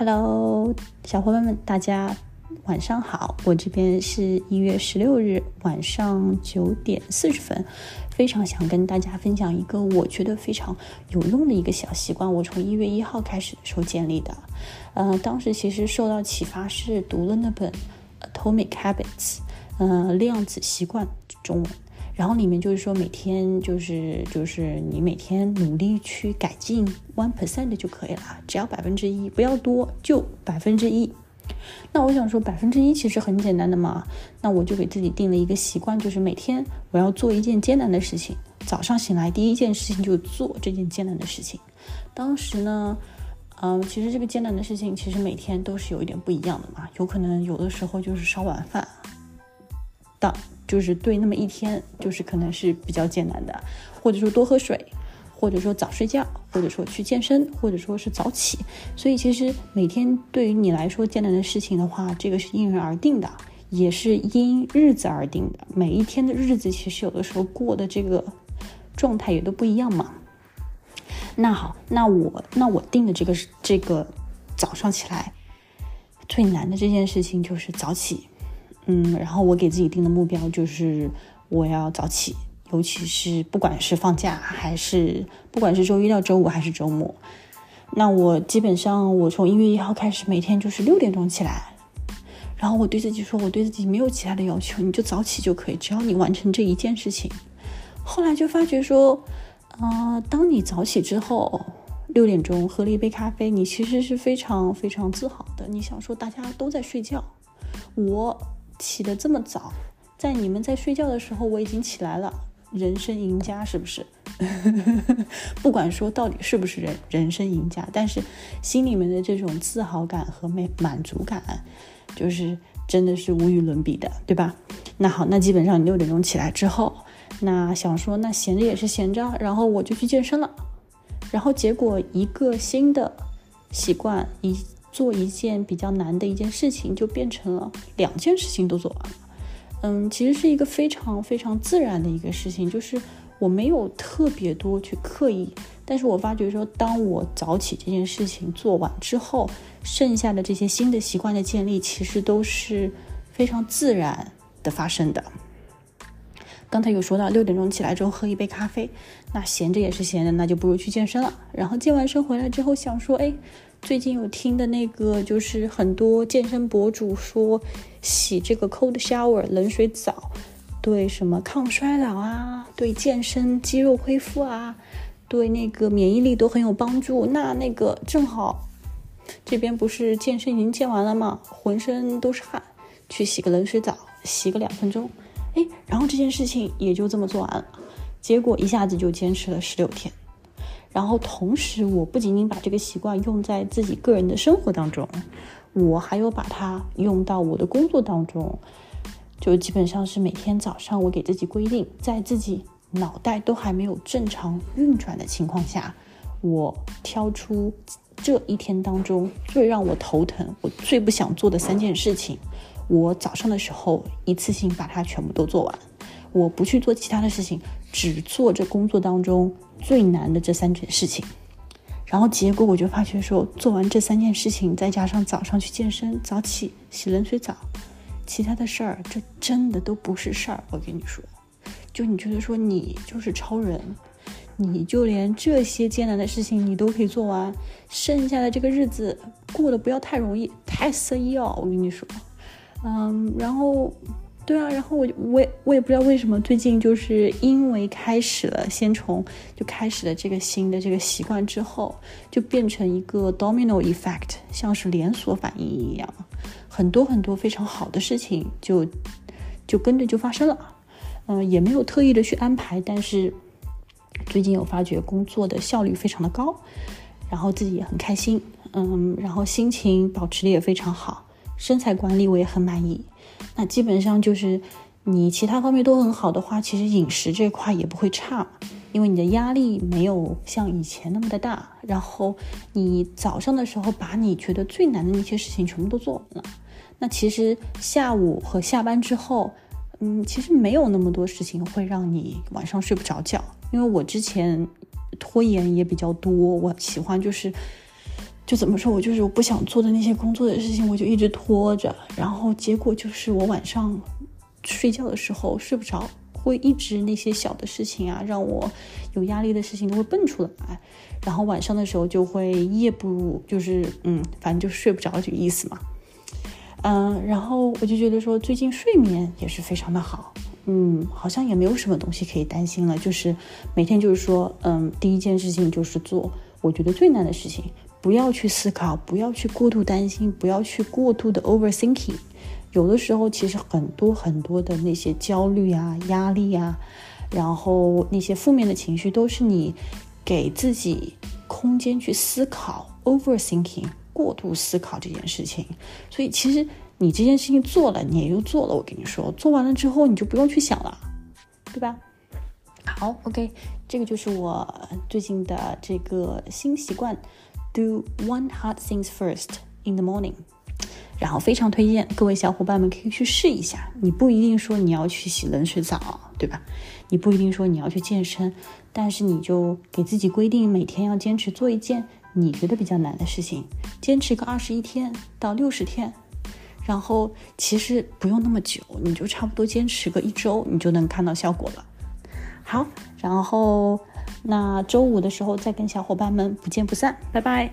Hello，小伙伴们，大家晚上好。我这边是一月十六日晚上九点四十分，非常想跟大家分享一个我觉得非常有用的一个小习惯。我从一月一号开始的时候建立的，呃，当时其实受到启发是读了那本《Atomic Habits》，呃，量子习惯中文。然后里面就是说，每天就是就是你每天努力去改进 one percent 就可以了，只要百分之一，不要多，就百分之一。那我想说，百分之一其实很简单的嘛。那我就给自己定了一个习惯，就是每天我要做一件艰难的事情。早上醒来第一件事情就做这件艰难的事情。当时呢，嗯，其实这个艰难的事情其实每天都是有一点不一样的嘛。有可能有的时候就是烧晚饭，当。就是对那么一天，就是可能是比较艰难的，或者说多喝水，或者说早睡觉，或者说去健身，或者说是早起。所以其实每天对于你来说艰难的事情的话，这个是因人而定的，也是因日子而定的。每一天的日子其实有的时候过的这个状态也都不一样嘛。那好，那我那我定的这个这个早上起来最难的这件事情就是早起。嗯，然后我给自己定的目标就是我要早起，尤其是不管是放假还是不管是周一到周五还是周末，那我基本上我从一月一号开始每天就是六点钟起来，然后我对自己说，我对自己没有其他的要求，你就早起就可以，只要你完成这一件事情。后来就发觉说，呃，当你早起之后，六点钟喝了一杯咖啡，你其实是非常非常自豪的。你想说大家都在睡觉，我。起得这么早，在你们在睡觉的时候，我已经起来了，人生赢家是不是？不管说到底是不是人人生赢家，但是心里面的这种自豪感和满满足感，就是真的是无与伦比的，对吧？那好，那基本上你六点钟起来之后，那想说那闲着也是闲着，然后我就去健身了，然后结果一个新的习惯一。做一件比较难的一件事情，就变成了两件事情都做完了。嗯，其实是一个非常非常自然的一个事情，就是我没有特别多去刻意，但是我发觉说，当我早起这件事情做完之后，剩下的这些新的习惯的建立，其实都是非常自然的发生的。刚才有说到六点钟起来之后喝一杯咖啡，那闲着也是闲着，那就不如去健身了。然后健完身回来之后想说，哎。最近有听的那个，就是很多健身博主说，洗这个 cold shower 冷水澡，对什么抗衰老啊，对健身肌肉恢复啊，对那个免疫力都很有帮助。那那个正好，这边不是健身已经健完了吗？浑身都是汗，去洗个冷水澡，洗个两分钟，哎，然后这件事情也就这么做完了，结果一下子就坚持了十六天。然后同时，我不仅仅把这个习惯用在自己个人的生活当中，我还有把它用到我的工作当中。就基本上是每天早上，我给自己规定，在自己脑袋都还没有正常运转的情况下，我挑出这一天当中最让我头疼、我最不想做的三件事情，我早上的时候一次性把它全部都做完。我不去做其他的事情，只做这工作当中。最难的这三件事情，然后结果我就发觉说，做完这三件事情，再加上早上去健身、早起、洗冷水澡，其他的事儿，这真的都不是事儿。我跟你说，就你觉得说你就是超人，你就连这些艰难的事情你都可以做完，剩下的这个日子过得不要太容易，太色一哦。我跟你说，嗯，然后。对啊，然后我我也我也不知道为什么最近就是因为开始了，先从就开始了这个新的这个习惯之后，就变成一个 domino effect，像是连锁反应一样，很多很多非常好的事情就就跟着就发生了，嗯，也没有特意的去安排，但是最近有发觉工作的效率非常的高，然后自己也很开心，嗯，然后心情保持的也非常好，身材管理我也很满意。那基本上就是你其他方面都很好的话，其实饮食这块也不会差，因为你的压力没有像以前那么的大。然后你早上的时候把你觉得最难的那些事情全部都做完了，那其实下午和下班之后，嗯，其实没有那么多事情会让你晚上睡不着觉。因为我之前拖延也比较多，我喜欢就是。就怎么说，我就是我不想做的那些工作的事情，我就一直拖着，然后结果就是我晚上睡觉的时候睡不着，会一直那些小的事情啊，让我有压力的事情都会蹦出来，然后晚上的时候就会夜不就是嗯，反正就睡不着这个意思嘛。嗯，然后我就觉得说最近睡眠也是非常的好，嗯，好像也没有什么东西可以担心了，就是每天就是说，嗯，第一件事情就是做我觉得最难的事情。不要去思考，不要去过度担心，不要去过度的 overthinking。有的时候，其实很多很多的那些焦虑啊、压力啊，然后那些负面的情绪，都是你给自己空间去思考 overthinking 过度思考这件事情。所以，其实你这件事情做了，你也就做了。我跟你说，做完了之后，你就不用去想了，对吧？好，OK，这个就是我最近的这个新习惯。Do one hard things first in the morning，然后非常推荐各位小伙伴们可以去试一下。你不一定说你要去洗冷水澡，对吧？你不一定说你要去健身，但是你就给自己规定每天要坚持做一件你觉得比较难的事情，坚持个二十一天到六十天，然后其实不用那么久，你就差不多坚持个一周，你就能看到效果了。好，然后。那周五的时候再跟小伙伴们不见不散，拜拜。